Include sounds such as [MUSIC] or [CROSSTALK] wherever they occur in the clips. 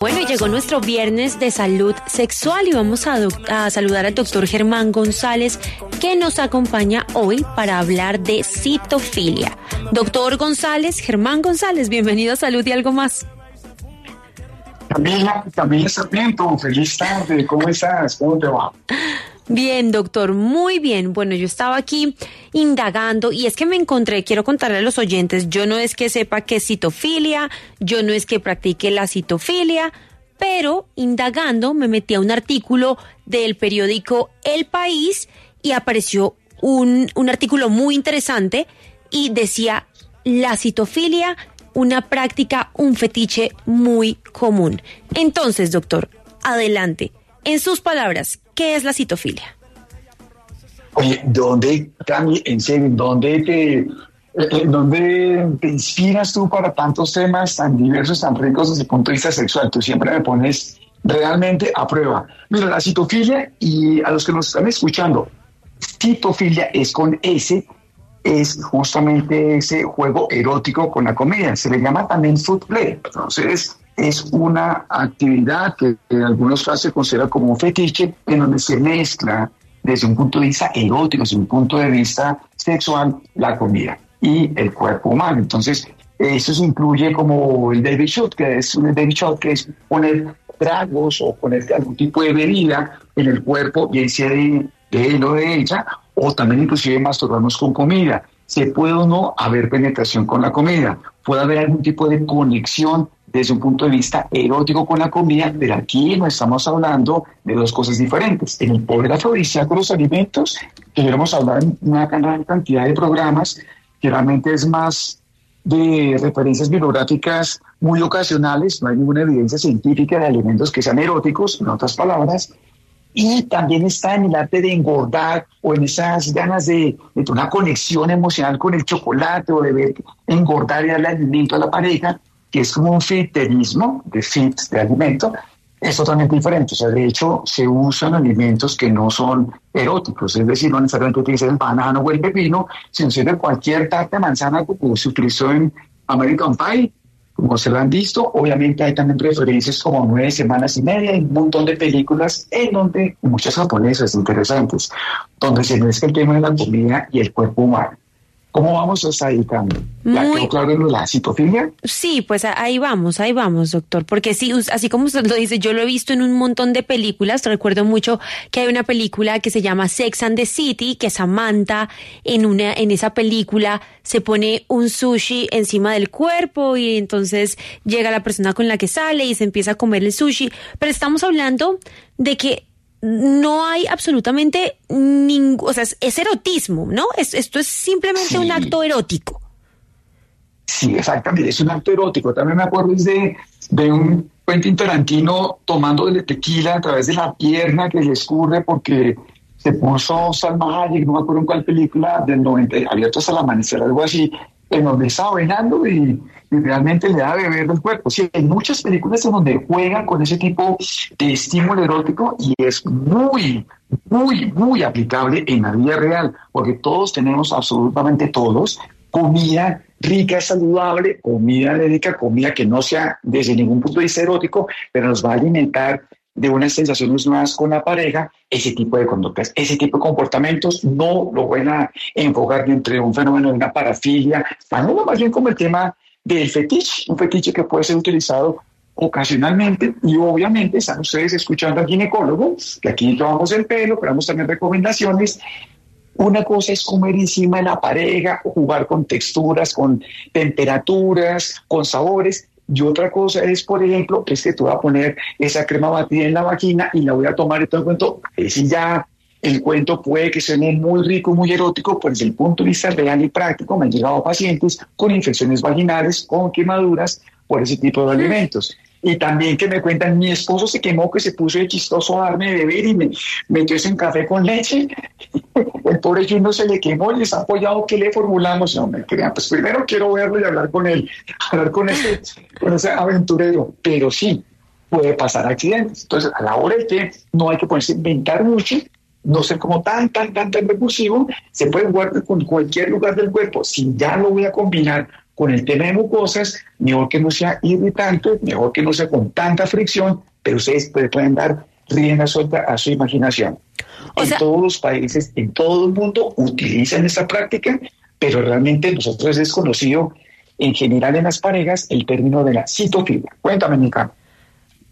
Bueno, llegó nuestro viernes de salud sexual y vamos a, a, saludar al doctor Germán González que nos acompaña hoy para hablar de citofilia. Doctor González, Germán González, bienvenido a Salud y algo más. Camila, Camila Sarmiento, feliz tarde, ¿cómo estás? ¿Cómo te va? [LAUGHS] Bien, doctor, muy bien. Bueno, yo estaba aquí indagando y es que me encontré, quiero contarle a los oyentes, yo no es que sepa qué es citofilia, yo no es que practique la citofilia, pero indagando me metí a un artículo del periódico El País y apareció un, un artículo muy interesante y decía la citofilia, una práctica, un fetiche muy común. Entonces, doctor, adelante. En sus palabras, ¿qué es la citofilia? Oye, ¿dónde, Cami, en serio, dónde te, eh, ¿dónde te inspiras tú para tantos temas tan diversos, tan ricos desde el punto de vista sexual? Tú siempre me pones realmente a prueba. Mira, la citofilia, y a los que nos están escuchando, citofilia es con S, es justamente ese juego erótico con la comida. Se le llama también food play. Entonces, es una actividad que en algunos casos se considera como un fetiche, en donde se mezcla desde un punto de vista erótico, desde un punto de vista sexual, la comida y el cuerpo humano. Entonces, eso se incluye como el baby shot, que es un baby shot, que es poner tragos o poner algún tipo de bebida en el cuerpo, bien sea de, de él o de ella, o también inclusive masturbarnos con comida. Se puede o no haber penetración con la comida, puede haber algún tipo de conexión desde un punto de vista erótico con la comida, pero aquí no estamos hablando de dos cosas diferentes. En el poder afrodisíaco de los alimentos, que queremos hablar en una gran cantidad de programas, que realmente es más de referencias bibliográficas muy ocasionales, no hay ninguna evidencia científica de alimentos que sean eróticos, en otras palabras, y también está en el arte de engordar o en esas ganas de, de una conexión emocional con el chocolate o de ver engordar y darle alimento a la pareja, que es como un fiterismo de fit, de alimento, es totalmente diferente. O sea, de hecho, se usan alimentos que no son eróticos, es decir, no necesariamente utilizar el banano o el pepino, sino cualquier tarta de manzana como se utilizó en American Pie, como se lo han visto. Obviamente hay también referencias como nueve semanas y media y un montón de películas en donde, muchas japonesas interesantes, donde se mezcla el tema de la comida y el cuerpo humano. ¿Cómo vamos hasta ahí, Muy- quedó claro la citofilia? Sí, pues ahí vamos, ahí vamos, doctor. Porque sí, así como usted lo dice, yo lo he visto en un montón de películas. Recuerdo mucho que hay una película que se llama Sex and the City, que Samantha en una, en esa película se pone un sushi encima del cuerpo y entonces llega la persona con la que sale y se empieza a comer el sushi. Pero estamos hablando de que no hay absolutamente ningún, o sea, es, es erotismo, ¿no? Es- esto es simplemente un acto erótico. Sí, exactamente, es un acto erótico. También me acuerdo de, de un Quentin Tarantino tomándole tequila a través de la pierna que le escurre porque se puso Salma Hayek, no me acuerdo en cuál película, del 90, abierto hasta el amanecer, algo así, en donde estaba bailando y, y realmente le da a beber del cuerpo. Sí, hay muchas películas en donde juegan con ese tipo de estímulo erótico y es muy, muy, muy aplicable en la vida real, porque todos tenemos, absolutamente todos, comida rica, saludable, comida rica, comida que no sea desde ningún punto de vista erótico, pero nos va a alimentar de unas sensaciones nuevas con la pareja, ese tipo de conductas, ese tipo de comportamientos no lo van a enfocar dentro de un fenómeno de una parafilia, sino más bien como el tema del fetiche, un fetiche que puede ser utilizado ocasionalmente y obviamente están ustedes escuchando al ginecólogo, que aquí tomamos el pelo, pero damos también recomendaciones. Una cosa es comer encima de la pareja, jugar con texturas, con temperaturas, con sabores. Y otra cosa es, por ejemplo, es que tú vas a poner esa crema batida en la vagina y la voy a tomar y todo el cuento. Ahí sí ya el cuento puede que suene muy rico, muy erótico, pues desde el punto de vista real y práctico me han llegado pacientes con infecciones vaginales, con quemaduras por ese tipo de alimentos. Y también que me cuentan, mi esposo se quemó, que se puso de chistoso a darme de beber y me metió ese café con leche. [LAUGHS] El pobre no se le quemó y está apoyado. ¿Qué le formulamos? No me crean, pues primero quiero verlo y hablar con él, [LAUGHS] hablar con ese, con ese aventurero. Pero sí, puede pasar accidentes. Entonces, a la hora de que no hay que ponerse a inventar mucho, no ser como tan, tan, tan, tan recursivo, se puede jugar con cualquier lugar del cuerpo. Si ya lo voy a combinar con el tema de mucosas, mejor que no sea irritante, mejor que no sea con tanta fricción, pero ustedes pueden dar rienda suelta a su imaginación. en todos los países, en todo el mundo, utilizan esta práctica, pero realmente nosotros es desconocido en general en las parejas el término de la citofilia. Cuéntame, Nica.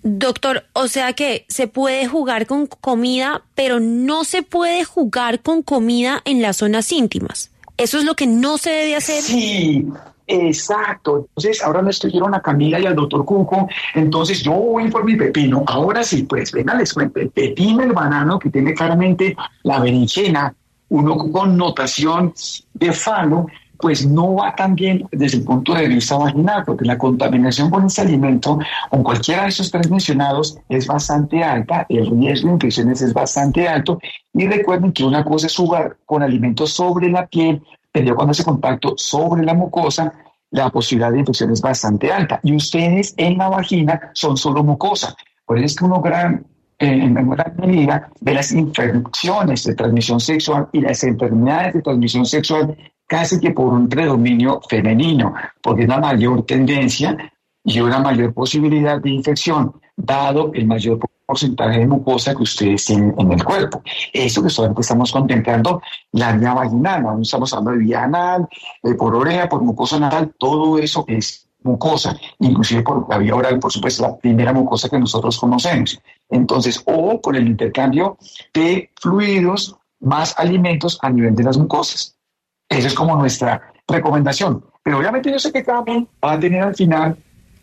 Doctor, o sea que se puede jugar con comida, pero no se puede jugar con comida en las zonas íntimas. ¿Eso es lo que no se debe hacer? Sí, exacto. Entonces, ahora me estuvieron a Camila y al doctor Cuco. Entonces, yo voy por mi pepino. Ahora sí, pues, venga, les cuento. El pepino, el banano, que tiene claramente la berenjena, uno con notación de falo, pues no va tan bien desde el punto de vista vaginal, porque la contaminación con ese alimento, con cualquiera de esos tres mencionados, es bastante alta, el riesgo de infecciones es bastante alto, y recuerden que una cosa es jugar con alimentos sobre la piel, pero cuando hace contacto sobre la mucosa, la posibilidad de infección es bastante alta, y ustedes en la vagina son solo mucosa, por eso es que uno gran en gran medida de las infecciones de transmisión sexual y las enfermedades de transmisión sexual casi que por un predominio femenino, porque es una mayor tendencia y una mayor posibilidad de infección, dado el mayor porcentaje de mucosa que ustedes tienen en el cuerpo. Eso que solamente estamos contemplando la vía vaginal, no estamos hablando de vía anal, eh, por oreja, por mucosa anal, todo eso es mucosa, inclusive por la vía oral, por supuesto, la primera mucosa que nosotros conocemos. Entonces, o con el intercambio de fluidos más alimentos a nivel de las mucosas. Esa es como nuestra recomendación. Pero obviamente yo sé que cada uno va a tener al final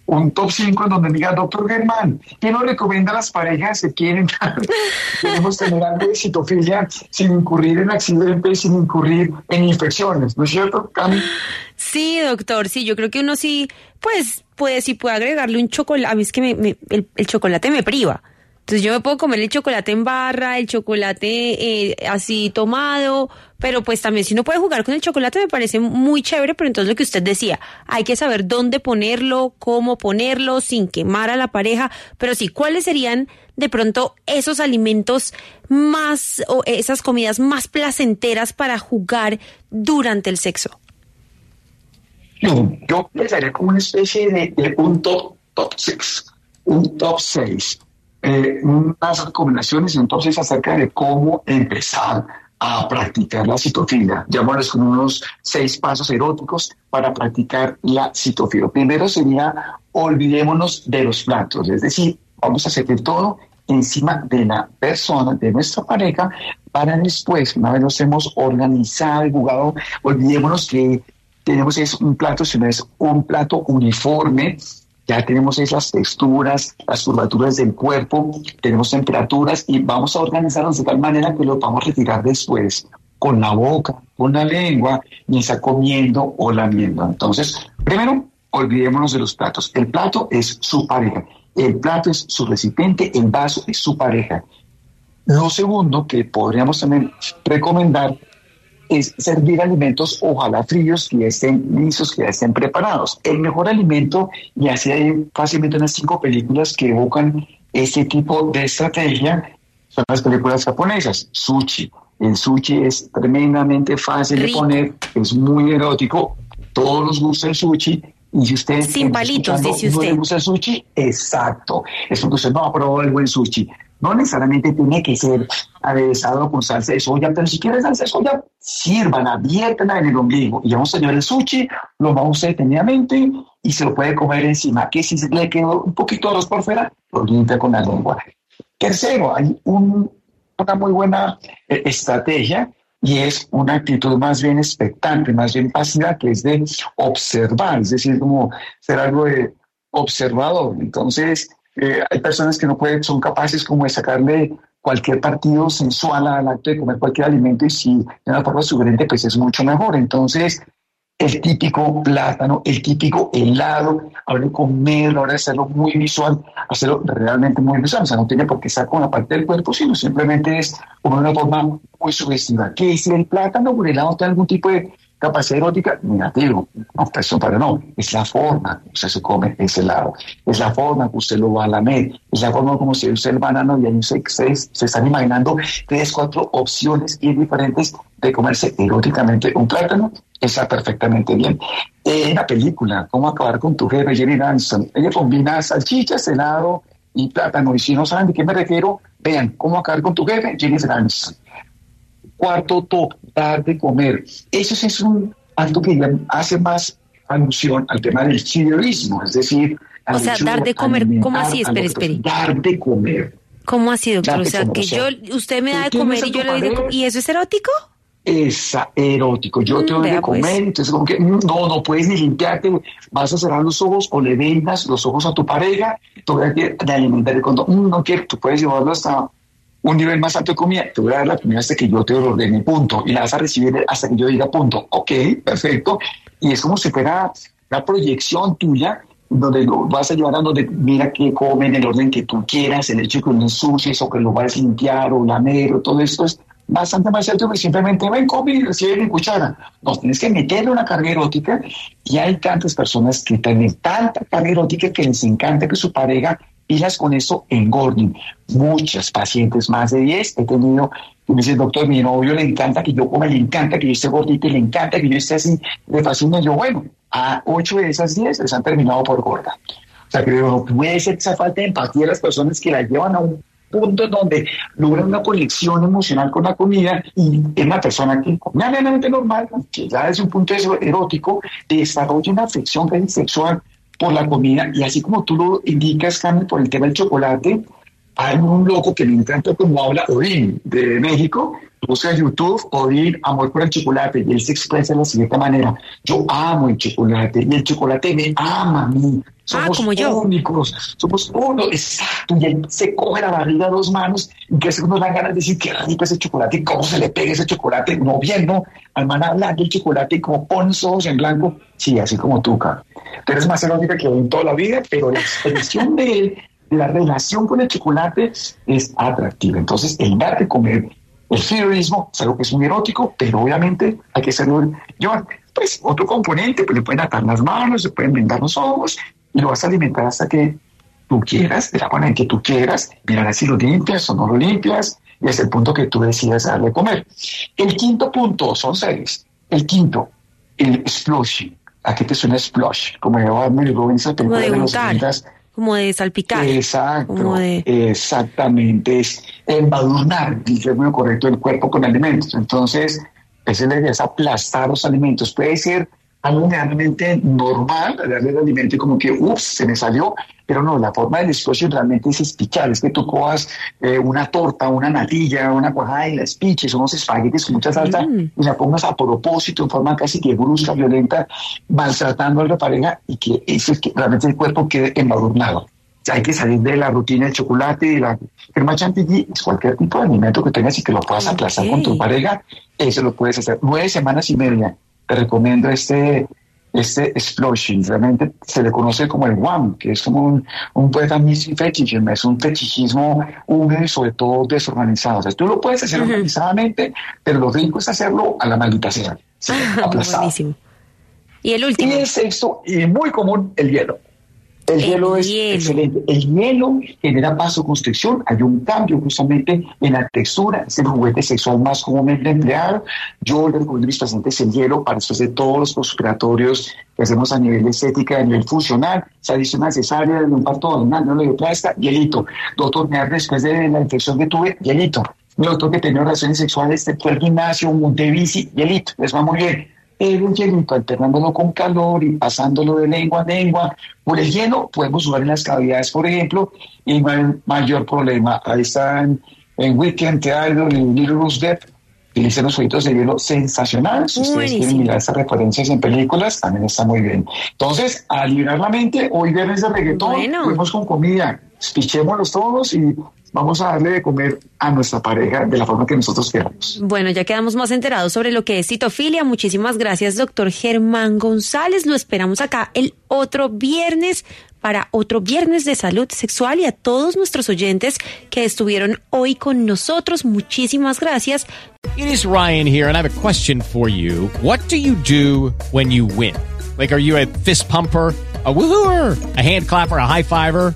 un top 5 en donde diga, doctor Germán, ¿qué nos recomienda a las parejas que quieren [LAUGHS] queremos tener algo de citofilia sin incurrir en accidentes, sin incurrir en infecciones? ¿No es cierto, Cami? Sí, doctor, sí, yo creo que uno sí, pues, puede, sí puede agregarle un chocolate, a mí es que el chocolate me priva. Entonces yo me puedo comer el chocolate en barra, el chocolate eh, así tomado, pero pues también si no puede jugar con el chocolate me parece muy chévere, pero entonces lo que usted decía, hay que saber dónde ponerlo, cómo ponerlo, sin quemar a la pareja, pero sí, ¿cuáles serían de pronto esos alimentos más o esas comidas más placenteras para jugar durante el sexo? Yo pensaría como una especie de, de un top, top six, un top 6 eh, unas recomendaciones entonces acerca de cómo empezar a practicar la citofilia. Llámanos con unos seis pasos eróticos para practicar la citofilia. Primero sería olvidémonos de los platos, es decir, vamos a hacer todo encima de la persona, de nuestra pareja, para después, una vez nos hemos organizado y jugado, olvidémonos que tenemos es un plato, si no es un plato uniforme, ya tenemos esas texturas, las curvaturas del cuerpo, tenemos temperaturas y vamos a organizarnos de tal manera que lo vamos a retirar después con la boca, con la lengua, ni está comiendo o lamiendo. Entonces, primero, olvidémonos de los platos. El plato es su pareja, el plato es su recipiente, el vaso es su pareja. Lo segundo que podríamos también recomendar es servir alimentos ojalá fríos que ya estén listos, que ya estén preparados. El mejor alimento, y así hay fácilmente unas cinco películas que evocan este tipo de estrategia, son las películas japonesas, sushi. El sushi es tremendamente fácil de poner, es muy erótico, todos nos gusta el sushi, y si usted sin palitos, dice usted. no le gusta el sushi, exacto. Es porque usted no ha probado el buen sushi. No necesariamente tiene que ser aderezado con salsa de soya, pero si quiere salsa de soya, sirvan, abierta en el ombligo. Y a llevar el sushi, lo vamos a detenidamente y se lo puede comer encima. Que si le quedó un poquito de arroz por fuera, lo limpia con la lengua. Tercero, hay una muy buena eh, estrategia y es una actitud más bien expectante, más bien pasiva, que es de observar, es decir, como ser algo de observador. Entonces, eh, hay personas que no pueden, son capaces como de sacarle cualquier partido sensual al acto de comer cualquier alimento y si de una forma sugerente, pues es mucho mejor. Entonces, el típico plátano, el típico helado, ahora comerlo, ahora hacerlo muy visual, hacerlo realmente muy visual. O sea, no tiene por qué estar con la parte del cuerpo, sino simplemente es como una forma muy sugestiva. ¿Qué es el plátano? Por el lado tiene algún tipo de capacidad erótica, negativo. No, pues eso para no. Es la forma que usted se come ese helado. Es la forma que usted lo va a lamer. Es la forma como si usted el banano y ahí ustedes se están imaginando tres, cuatro opciones bien diferentes de comerse eróticamente un plátano. Está perfectamente bien. En la película, ¿Cómo acabar con tu jefe, Jenny Ransom? Ella combina salchichas, helado y plátano. Y si no saben de qué me refiero, vean, ¿Cómo acabar con tu jefe, Jenny Ransom. Cuarto top, dar de comer. Eso es un acto que hace más alusión al tema del chiriorismo, es decir... O sea, dar de comer, ¿cómo así? Espere, espere. Dar de comer. ¿Cómo así, doctor? O sea, que yo, usted me da de comer y yo le doy de comer. ¿Y eso es erótico? Es erótico. Yo te doy de pues. comer, entonces como que mm, no, no puedes ni limpiarte, vas a cerrar los ojos o le vendas los ojos a tu pareja, tú vas a alimentar cuando mm, no quiero, tú puedes llevarlo hasta un nivel más alto de comida, te voy a dar la comida hasta que yo te lo ordene, punto. Y la vas a recibir hasta que yo diga punto. Ok, perfecto. Y es como si fuera la proyección tuya donde lo vas a llevar a donde mira que come en el orden que tú quieras, el hecho de que no ensucies o que lo vas a limpiar o lamer o todo esto es bastante más alto que simplemente ven, come y recibe mi cuchara. No, tienes que meterle una carga erótica y hay tantas personas que tienen tanta carga erótica que les encanta que su pareja las con eso engorden. Muchas pacientes, más de 10, he tenido que me dicen, doctor, mi novio le encanta que yo coma, le encanta que yo esté gordita y le encanta que yo esté así, le fascina. Yo, bueno, a 8 de esas 10 les han terminado por gorda. O sea, creo que puede ser esa falta de empatía de las personas que la llevan a un punto donde logran una conexión emocional con la comida y es una persona que medianamente normal, que ya desde un punto erótico desarrolla una afección sexual por la comida y así como tú lo indicas, Carmen, por el tema del chocolate, hay un loco que me encanta como habla Odín de México, busca en YouTube Odín, amor por el chocolate, y él se expresa de la siguiente manera, yo amo el chocolate y el chocolate me ama a mí. Ah, somos únicos, somos uno, exacto, y él se coge la barriga a dos manos y que uno da ganas de decir qué rico ese chocolate, cómo se le pega ese chocolate, no viendo al man hablar del chocolate y como pone ojos en blanco, sí, así como tú, Carmen. Tú eres más erótica que en toda la vida, pero la expresión de él la relación con el chocolate es atractiva. Entonces, el dar de comer, el fiorismo, es algo que es muy erótico, pero obviamente hay que hacerlo yo Pues otro componente, pues le pueden atar las manos, se pueden vendar los ojos y lo vas a alimentar hasta que tú quieras, de la manera en que tú quieras, mirar si lo limpias o no lo limpias, y es el punto que tú decidas darle a comer. El quinto punto son seis. El quinto, el sploshing. ¿A qué te suena splosh? Como Mary Robbins, película de, de los como de salpicar. Exacto, exactamente, es embadurnar, el muy correcto, el cuerpo con alimentos. Entonces, esa es la idea, es aplastar los alimentos. Puede ser algo realmente normal, darle el alimento y como que, uff, se me salió, pero no, la forma del explosión realmente es espichar, es que tú cojas eh, una torta, una natilla, una cuajada y la espiches, unos espaguetis con mucha salsa mm. y la pongas a propósito en forma casi que brusca, violenta, maltratando a la pareja y que eso es que realmente el cuerpo quede embadurnado. Hay que salir de la rutina del chocolate y la crema chantilly, cualquier tipo de alimento que tengas y que lo puedas aplazar con tu pareja, eso lo puedes hacer. Nueve semanas y media te recomiendo este, este explosion. Realmente se le conoce como el WAM, que es como un, un poeta fetichism, es un fetichismo húmedo y sobre todo desorganizado. O sea, tú lo puedes hacer organizadamente, pero lo rico es hacerlo a la maldita sea. [LAUGHS] Buenísimo. Y el último. Y el sexto, y muy común, el hielo. El, hielo es excelente. El hielo genera vasoconstricción. Hay un cambio justamente en la textura. Es el juguete sexual más comúnmente empleado. Yo le recomiendo a mis pacientes el hielo para después de todos los postoperatorios que hacemos a nivel estética, a nivel funcional, se adiciona cesárea, de un parto abdominal, no le plasta, hielito. Doctor, me después de la infección que tuve, hielito. Mi doctor que tenía relaciones sexuales, fue al gimnasio, un monte bici, hielito. Les va muy bien un hielito, alternándolo con calor y pasándolo de lengua a lengua. Por el hielo podemos jugar en las cavidades, por ejemplo, y no hay mayor problema. Ahí están en Weekend Theater y Little Rose Death. Utilicen los jueguitos de hielo sensacionales. Si ustedes quieren mirar estas referencias en películas, también está muy bien. Entonces, a liberar la mente, hoy viernes de reggaetón, bueno. con comida, pichémoslos todos y vamos a darle de comer a nuestra pareja de la forma que nosotros queramos. Bueno, ya quedamos más enterados sobre lo que es citofilia. Muchísimas gracias, doctor Germán González. Lo esperamos acá el otro viernes para otro viernes de salud sexual y a todos nuestros oyentes que estuvieron hoy con nosotros. Muchísimas gracias. It is Ryan here and I have a question for you. What do you do when you win? Like, are you a fist pumper? a woohooer, a hand clapper, a high fiver.